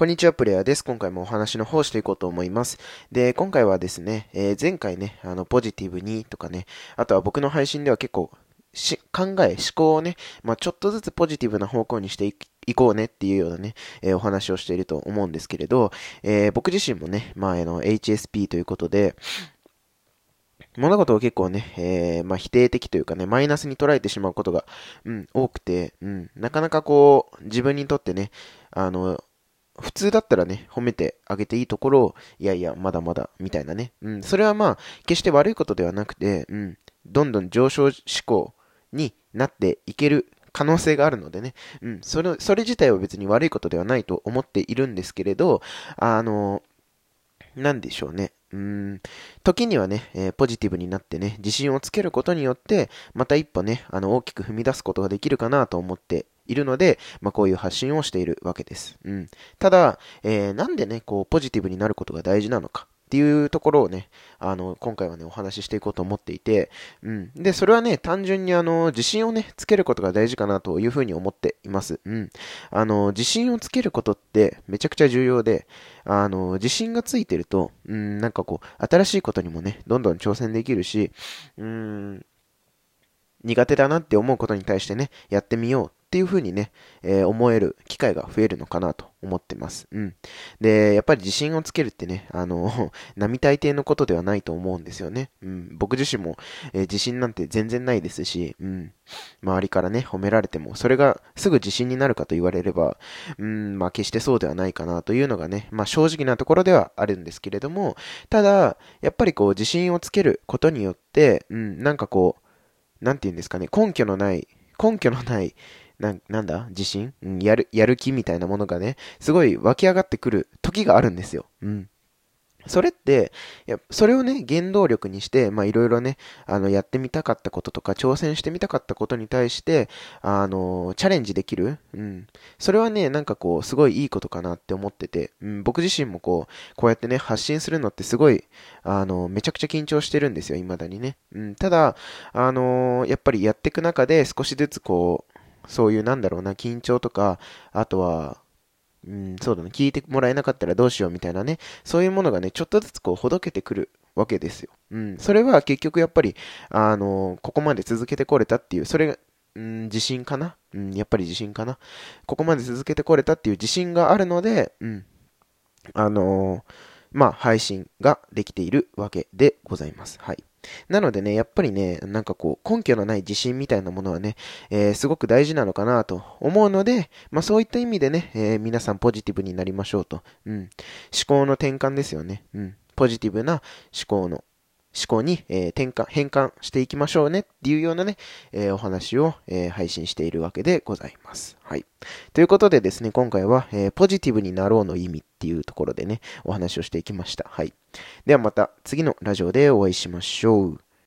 こんにちは、プレイヤーです。今回もお話の方していこうと思います。で、今回はですね、えー、前回ね、あの、ポジティブにとかね、あとは僕の配信では結構、し、考え、思考をね、まあ、ちょっとずつポジティブな方向にしていこうねっていうようなね、えー、お話をしていると思うんですけれど、えー、僕自身もね、まあ、あの、HSP ということで、物事を結構ね、えー、まあ、否定的というかね、マイナスに捉えてしまうことが、うん、多くて、うん、なかなかこう、自分にとってね、あの、普通だったらね、褒めてあげていいところを、いやいや、まだまだ、みたいなね。うん、それはまあ、決して悪いことではなくて、うん、どんどん上昇志向になっていける可能性があるのでね、うん、それ、それ自体は別に悪いことではないと思っているんですけれど、あの、なんでしょうね。うん、時にはね、えー、ポジティブになってね、自信をつけることによって、また一歩ね、あの、大きく踏み出すことができるかなと思っているので、まあ、こういう発信をしているわけです。うん。ただ、えー、なんでね、こう、ポジティブになることが大事なのか。っていうところをね、あの、今回はね、お話ししていこうと思っていて、うん。で、それはね、単純にあの、自信をね、つけることが大事かなというふうに思っています。うん。あの、自信をつけることってめちゃくちゃ重要で、あの、自信がついてると、うん、なんかこう、新しいことにもね、どんどん挑戦できるし、うん、苦手だなって思うことに対してね、やってみようっていう風にね、えー、思える機会が増えるのかなと思ってます。うん。で、やっぱり自信をつけるってね、あの、並大抵のことではないと思うんですよね。うん。僕自身も、えー、自信なんて全然ないですし、うん。周りからね、褒められても、それがすぐ自信になるかと言われれば、うん、まあ決してそうではないかなというのがね、まあ正直なところではあるんですけれども、ただ、やっぱりこう自信をつけることによって、うん、なんかこう、なんて言うんですかね、根拠のない、根拠のない、な、なんだ？自信、うん、やる、やる気みたいなものがね、すごい湧き上がってくる時があるんですよ。うん。それって、いやそれをね、原動力にして、まあいろいろね、あの、やってみたかったこととか、挑戦してみたかったことに対して、あの、チャレンジできる？うん。それはね、なんかこう、すごいいいことかなって思ってて、うん、僕自身もこう、こうやってね、発信するのってすごい、あの、めちゃくちゃ緊張してるんですよ、未だにね。うん、ただ、あのやっぱりやっていく中で少しずつこう、そういうなんだろうな、緊張とか、あとは、うん、そうだね、聞いてもらえなかったらどうしようみたいなね、そういうものがね、ちょっとずつこう、ほどけてくるわけですよ。うん、それは結局やっぱり、あの、ここまで続けてこれたっていう、それが、うん、自信かな？うん、やっぱり自信かな？ここまで続けてこれたっていう自信があるので、うん、あのー、まあ、配信ができているわけでございます。はい。なのでね、やっぱりね、なんかこう、根拠のない自信みたいなものはね、えー、すごく大事なのかなと思うので、まあそういった意味でね、えー、皆さんポジティブになりましょうと。うん。思考の転換ですよね。うん。ポジティブな思考の思考に、えー、転換、変換していきましょうねっていうようなね、えー、お話を、えー、配信しているわけでございます。はい。ということでですね、今回は、えポジティブになろうの意味っていうところでね、お話をしていきました。はい。ではまた次のラジオでお会いしましょう。